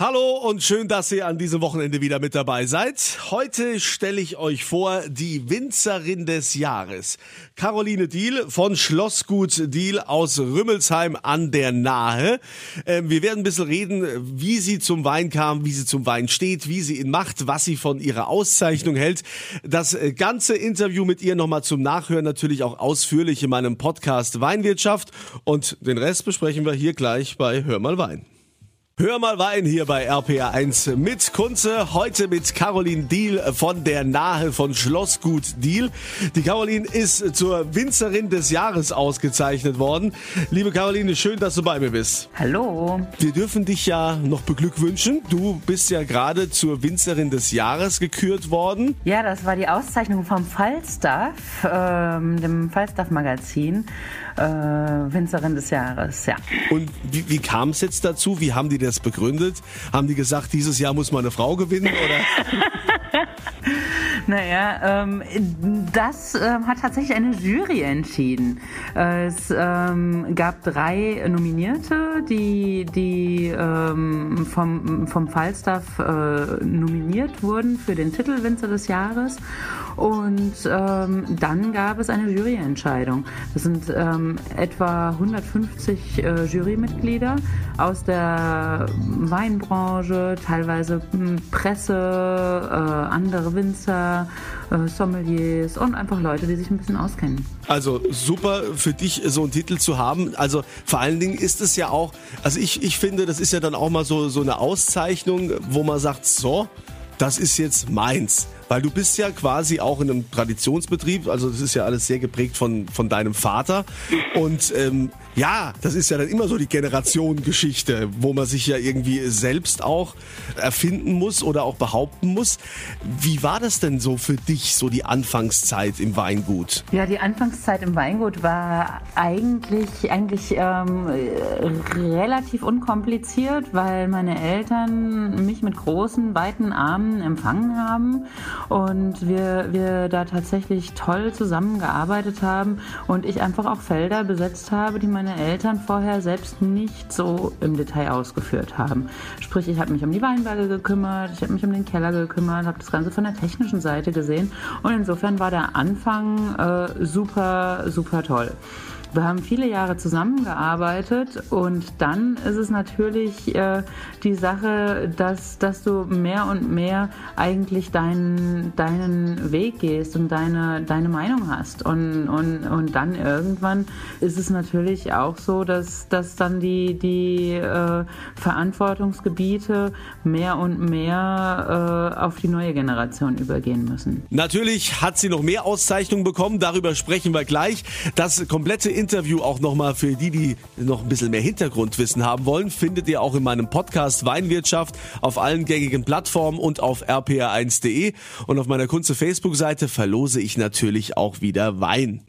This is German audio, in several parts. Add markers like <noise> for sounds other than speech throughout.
Hallo und schön, dass ihr an diesem Wochenende wieder mit dabei seid. Heute stelle ich euch vor die Winzerin des Jahres. Caroline Diel von Schlossgut Diel aus Rümmelsheim an der Nahe. Ähm, wir werden ein bisschen reden, wie sie zum Wein kam, wie sie zum Wein steht, wie sie ihn macht, was sie von ihrer Auszeichnung hält. Das äh, ganze Interview mit ihr nochmal zum Nachhören natürlich auch ausführlich in meinem Podcast Weinwirtschaft und den Rest besprechen wir hier gleich bei Hör mal Wein. Hör mal Wein hier bei RPA1 mit Kunze. Heute mit Caroline Diel von der Nahe von Schlossgut Diel. Die Caroline ist zur Winzerin des Jahres ausgezeichnet worden. Liebe Caroline, schön, dass du bei mir bist. Hallo. Wir dürfen dich ja noch beglückwünschen. Du bist ja gerade zur Winzerin des Jahres gekürt worden. Ja, das war die Auszeichnung vom Falstaff, ähm, dem Falstaff Magazin. Äh, Winzerin des Jahres, ja. Und wie, wie kam es jetzt dazu? Wie haben die das begründet? Haben die gesagt, dieses Jahr muss mal eine Frau gewinnen? Oder? <laughs> <laughs> Naja, ähm, das ähm, hat tatsächlich eine Jury entschieden. Es ähm, gab drei Nominierte, die, die ähm, vom, vom Falstaff äh, nominiert wurden für den Titel Winzer des Jahres. Und ähm, dann gab es eine Juryentscheidung. Das sind ähm, etwa 150 äh, Jurymitglieder aus der Weinbranche, teilweise hm, Presse, äh, andere Winzer, äh, Sommeliers und einfach Leute, die sich ein bisschen auskennen. Also super für dich, so einen Titel zu haben. Also vor allen Dingen ist es ja auch, also ich, ich finde, das ist ja dann auch mal so, so eine Auszeichnung, wo man sagt, so, das ist jetzt meins. Weil du bist ja quasi auch in einem Traditionsbetrieb, also das ist ja alles sehr geprägt von, von deinem Vater. Und ähm, ja, das ist ja dann immer so die Generationengeschichte, wo man sich ja irgendwie selbst auch erfinden muss oder auch behaupten muss. Wie war das denn so für dich, so die Anfangszeit im Weingut? Ja, die Anfangszeit im Weingut war eigentlich, eigentlich ähm, relativ unkompliziert, weil meine Eltern mich mit großen, weiten Armen empfangen haben und wir, wir da tatsächlich toll zusammengearbeitet haben und ich einfach auch Felder besetzt habe, die meine Eltern vorher selbst nicht so im Detail ausgeführt haben. Sprich, ich habe mich um die Weinberge gekümmert, ich habe mich um den Keller gekümmert, habe das Ganze von der technischen Seite gesehen und insofern war der Anfang äh, super, super toll. Wir haben viele Jahre zusammengearbeitet und dann ist es natürlich äh, die Sache, dass, dass du mehr und mehr eigentlich deinen, deinen Weg gehst und deine, deine Meinung hast. Und, und, und dann irgendwann ist es natürlich auch so, dass, dass dann die, die äh, Verantwortungsgebiete mehr und mehr äh, auf die neue Generation übergehen müssen. Natürlich hat sie noch mehr Auszeichnungen bekommen, darüber sprechen wir gleich. Das komplette Interview auch nochmal für die, die noch ein bisschen mehr Hintergrundwissen haben wollen, findet ihr auch in meinem Podcast Weinwirtschaft auf allen gängigen Plattformen und auf rpr1.de. Und auf meiner Kunze Facebook-Seite verlose ich natürlich auch wieder Wein.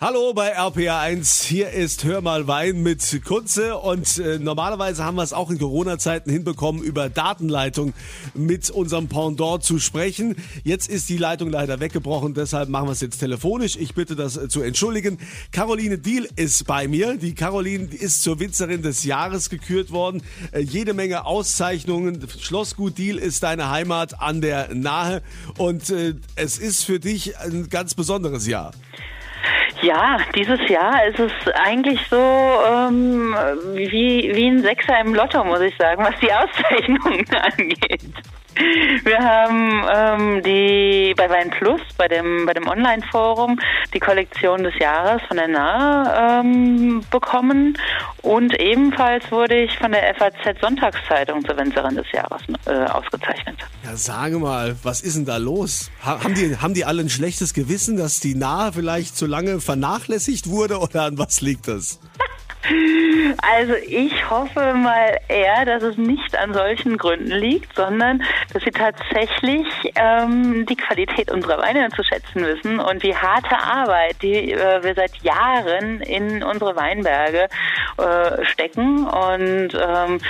Hallo bei RPA1, hier ist Hör mal Wein mit Kunze und äh, normalerweise haben wir es auch in Corona-Zeiten hinbekommen, über Datenleitung mit unserem Pendant zu sprechen. Jetzt ist die Leitung leider weggebrochen, deshalb machen wir es jetzt telefonisch. Ich bitte das äh, zu entschuldigen. Caroline Diel ist bei mir. Die Caroline ist zur Winzerin des Jahres gekürt worden. Äh, jede Menge Auszeichnungen. Schlossgut Diel ist deine Heimat an der Nahe und äh, es ist für dich ein ganz besonderes Jahr. Ja, dieses Jahr ist es eigentlich so ähm, wie, wie ein Sechser im Lotto, muss ich sagen, was die Auszeichnungen <laughs> angeht. Wir haben ähm, die bei Wein Plus, bei dem, bei dem Online-Forum, die Kollektion des Jahres von der Nahe ähm, bekommen und ebenfalls wurde ich von der FAZ Sonntagszeitung zur Winzerin des Jahres äh, ausgezeichnet. Ja, sage mal, was ist denn da los? haben, die, haben die alle ein schlechtes Gewissen, dass die Nahe vielleicht zu lange vernachlässigt wurde oder an was liegt das? Also ich hoffe mal eher, dass es nicht an solchen Gründen liegt, sondern dass sie tatsächlich ähm, die Qualität unserer Weine zu schätzen wissen und die harte Arbeit, die äh, wir seit Jahren in unsere Weinberge äh, stecken und ähm,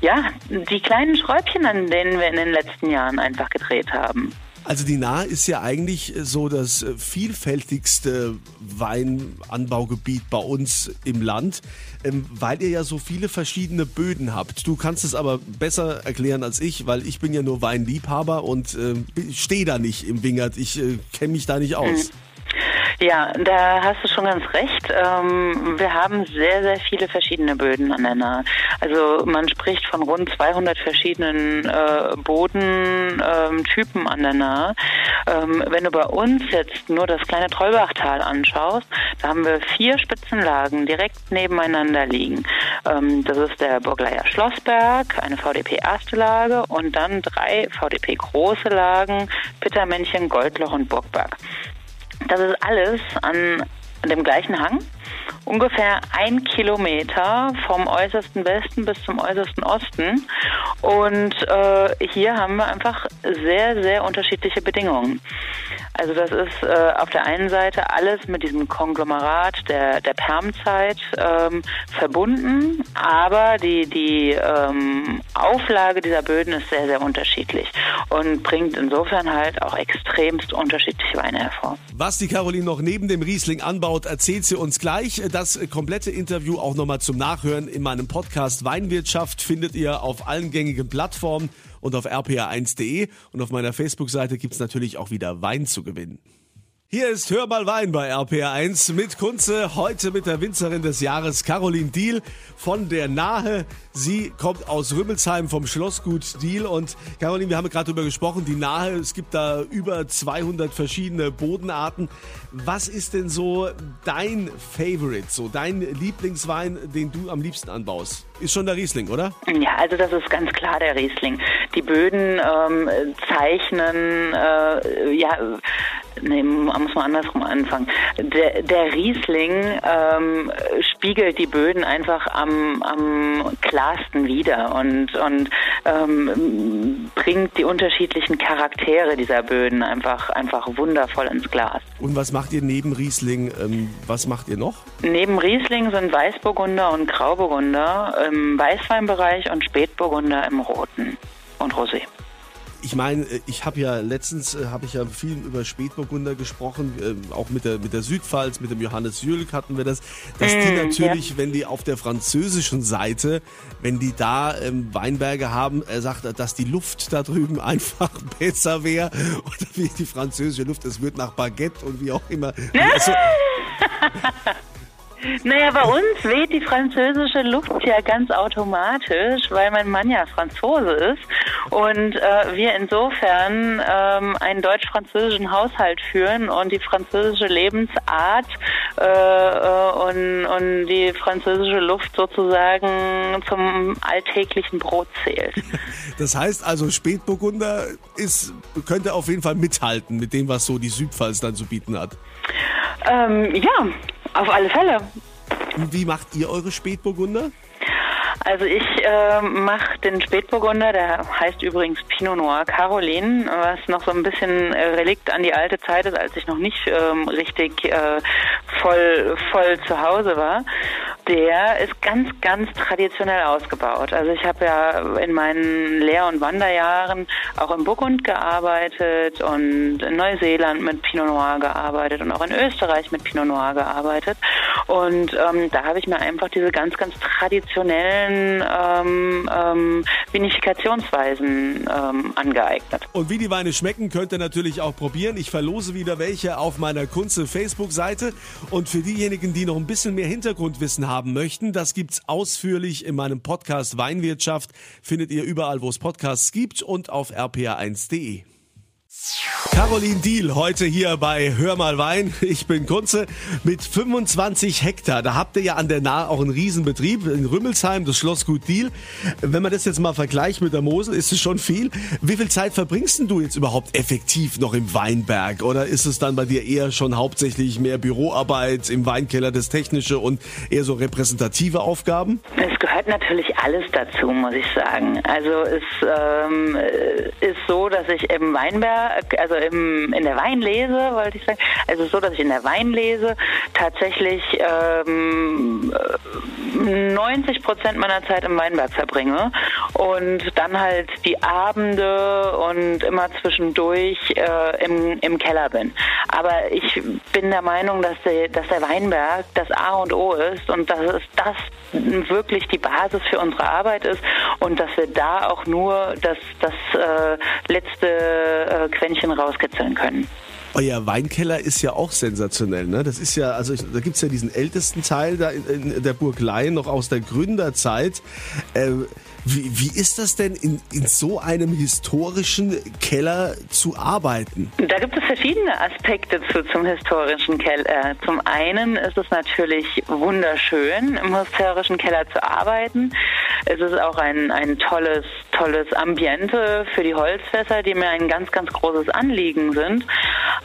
ja, die kleinen Schräubchen, an denen wir in den letzten Jahren einfach gedreht haben. Also die Nahe ist ja eigentlich so das vielfältigste Weinanbaugebiet bei uns im Land, ähm, weil ihr ja so viele verschiedene Böden habt. Du kannst es aber besser erklären als ich, weil ich bin ja nur Weinliebhaber und äh, stehe da nicht im Wingert. Ich äh, kenne mich da nicht aus. Mhm. Ja, da hast du schon ganz recht. Ähm, wir haben sehr, sehr viele verschiedene Böden an der Nahe. Also man spricht von rund 200 verschiedenen äh, Bodentypen ähm, an der Nahe. Ähm, wenn du bei uns jetzt nur das kleine Trollbachtal anschaust, da haben wir vier Spitzenlagen direkt nebeneinander liegen. Das ist der Burgleier Schlossberg, eine VDP erste Lage und dann drei VDP große Lagen, Pittermännchen, Goldloch und Burgberg. Das ist alles an dem gleichen Hang, ungefähr ein Kilometer vom äußersten Westen bis zum äußersten Osten. Und äh, hier haben wir einfach sehr, sehr unterschiedliche Bedingungen. Also das ist äh, auf der einen Seite alles mit diesem Konglomerat der, der Permzeit ähm, verbunden, aber die, die ähm, Auflage dieser Böden ist sehr, sehr unterschiedlich und bringt insofern halt auch extremst unterschiedliche Weine hervor. Was die Caroline noch neben dem Riesling anbaut, erzählt sie uns gleich. Das komplette Interview auch nochmal zum Nachhören in meinem Podcast Weinwirtschaft findet ihr auf allen gängigen Plattformen und auf rpa1.de und auf meiner Facebook-Seite gibt's natürlich auch wieder Wein zu gewinnen. Hier ist Hör mal Wein bei RPR1 mit Kunze, heute mit der Winzerin des Jahres Caroline Diel von der Nahe. Sie kommt aus Rümmelsheim vom Schlossgut Diel und Caroline, wir haben gerade darüber gesprochen, die Nahe, es gibt da über 200 verschiedene Bodenarten. Was ist denn so dein Favorite, so dein Lieblingswein, den du am liebsten anbaust? Ist schon der Riesling, oder? Ja, also das ist ganz klar der Riesling. Die Böden ähm, zeichnen, äh, ja, nee, muss man andersrum anfangen. Der, der Riesling ähm, spiegelt die Böden einfach am, am klarsten wider und, und ähm, bringt die unterschiedlichen Charaktere dieser Böden einfach, einfach wundervoll ins Glas. Und was macht ihr neben Riesling? Ähm, was macht ihr noch? Neben Riesling sind Weißburgunder und Grauburgunder im Weißweinbereich und Spätburgunder im Roten und Rosé. Ich meine, äh, ich habe ja letztens äh, habe ich ja viel über Spätburgunder gesprochen, äh, auch mit der mit der Südpfalz, mit dem Johannes Jülk hatten wir das, dass die mm, natürlich, ja. wenn die auf der französischen Seite, wenn die da ähm, Weinberge haben, er sagt, dass die Luft da drüben <laughs> einfach besser wäre oder wie die französische Luft, es wird nach Baguette und wie auch immer. <laughs> Also, Naja, bei uns weht die französische Luft ja ganz automatisch, weil mein Mann ja Franzose ist und äh, wir insofern ähm, einen deutsch-französischen Haushalt führen und die französische Lebensart äh, äh, und, und die französische Luft sozusagen zum alltäglichen Brot zählt. <laughs> Das heißt also, Spätburgunder ist, könnte auf jeden Fall mithalten mit dem, was so die Südpfalz dann zu bieten hat. Ähm, ja, auf alle Fälle. Wie macht ihr eure Spätburgunder? Also ich äh, mache den Spätburgunder, der heißt übrigens Pinot Noir Caroline, was noch so ein bisschen äh, Relikt an die alte Zeit ist, als ich noch nicht ähm, richtig äh, voll voll zu Hause war der ist ganz, ganz traditionell ausgebaut. Also ich habe ja in meinen Lehr- und Wanderjahren auch im Burgund gearbeitet und in Neuseeland mit Pinot Noir gearbeitet und auch in Österreich mit Pinot Noir gearbeitet. Und ähm, da habe ich mir einfach diese ganz, ganz traditionellen ähm, ähm, Vinifikationsweisen ähm, angeeignet. Und wie die Weine schmecken, könnt ihr natürlich auch probieren. Ich verlose wieder welche auf meiner Kunze Facebook-Seite. Und für diejenigen, die noch ein bisschen mehr Hintergrundwissen haben, haben möchten, das gibt's ausführlich in meinem Podcast Weinwirtschaft. Findet ihr überall, wo es Podcasts gibt und auf rpa1.de. Caroline Diel heute hier bei Hör mal Wein. Ich bin Kunze mit 25 Hektar. Da habt ihr ja an der Nahe auch einen Riesenbetrieb in Rümmelsheim, das Schlossgut Diel. Wenn man das jetzt mal vergleicht mit der Mosel, ist es schon viel. Wie viel Zeit verbringst du jetzt überhaupt effektiv noch im Weinberg? Oder ist es dann bei dir eher schon hauptsächlich mehr Büroarbeit im Weinkeller, das Technische und eher so repräsentative Aufgaben? Es gehört natürlich alles dazu, muss ich sagen. Also es ähm, ist so, dass ich im Weinberg, also im, in der Weinlese, wollte ich sagen. Also so, dass ich in der Weinlese tatsächlich ähm, 90 Prozent meiner Zeit im Weinberg verbringe und dann halt die Abende und immer zwischendurch äh, im, im Keller bin. Aber ich bin der Meinung, dass der, dass der Weinberg das A und O ist und dass es das wirklich die Basis für unsere Arbeit ist und dass wir da auch nur das, das äh, letzte äh, Quäntchen rauskitzeln können. Euer Weinkeller ist ja auch sensationell, ne? Das ist ja, also ich, da gibt's ja diesen ältesten Teil da in, in der Burg Laien noch aus der Gründerzeit. Äh, wie, wie ist das denn, in, in so einem historischen Keller zu arbeiten? Da gibt es verschiedene Aspekte zu, zum historischen Keller. Zum einen ist es natürlich wunderschön, im historischen Keller zu arbeiten. Es ist auch ein, ein tolles, tolles Ambiente für die Holzfässer, die mir ein ganz, ganz großes Anliegen sind.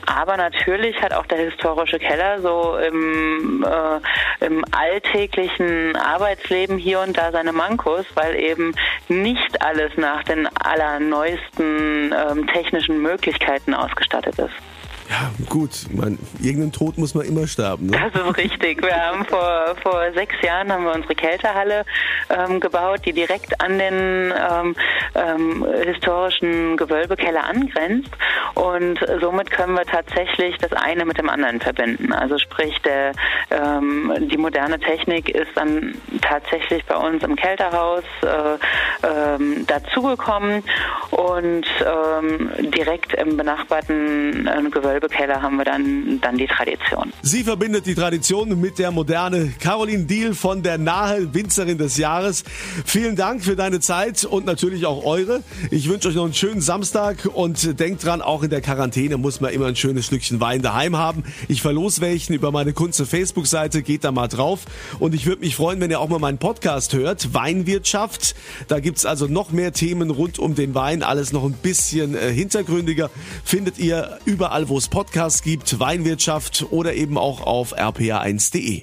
Aber natürlich hat auch der historische Keller so im, äh, im alltäglichen Arbeitsleben hier und da seine Mankos, weil eben nicht alles nach den allerneuesten ähm, technischen Möglichkeiten ausgestattet ist. Ja, gut. Man, irgendeinen Tod muss man immer sterben. Ne? Das ist richtig. Wir haben vor, vor sechs Jahren haben wir unsere Kältehalle ähm, gebaut, die direkt an den ähm, ähm, historischen Gewölbekeller angrenzt. Und somit können wir tatsächlich das eine mit dem anderen verbinden. Also sprich, der, ähm, die moderne Technik ist dann tatsächlich bei uns im Kälterhaus äh, ähm, dazugekommen und ähm, direkt im benachbarten äh, Gewölbekeller haben wir dann, dann die Tradition. Sie verbindet die Tradition mit der Moderne. Caroline Diel von der Nahe Winzerin des Jahres. Vielen Dank für deine Zeit und natürlich auch eure. Ich wünsche euch noch einen schönen Samstag und denkt dran, auch in der Quarantäne muss man immer ein schönes Stückchen Wein daheim haben. Ich verlose welchen über meine Kunze Facebook-Seite, geht da mal drauf. Und ich würde mich freuen, wenn ihr auch mal meinen Podcast hört, Weinwirtschaft. Da gibt's also noch mehr Themen rund um den Wein, alles noch ein bisschen äh, hintergründiger. Findet ihr überall, wo es Podcasts gibt, Weinwirtschaft oder eben auch auf rpa1.de.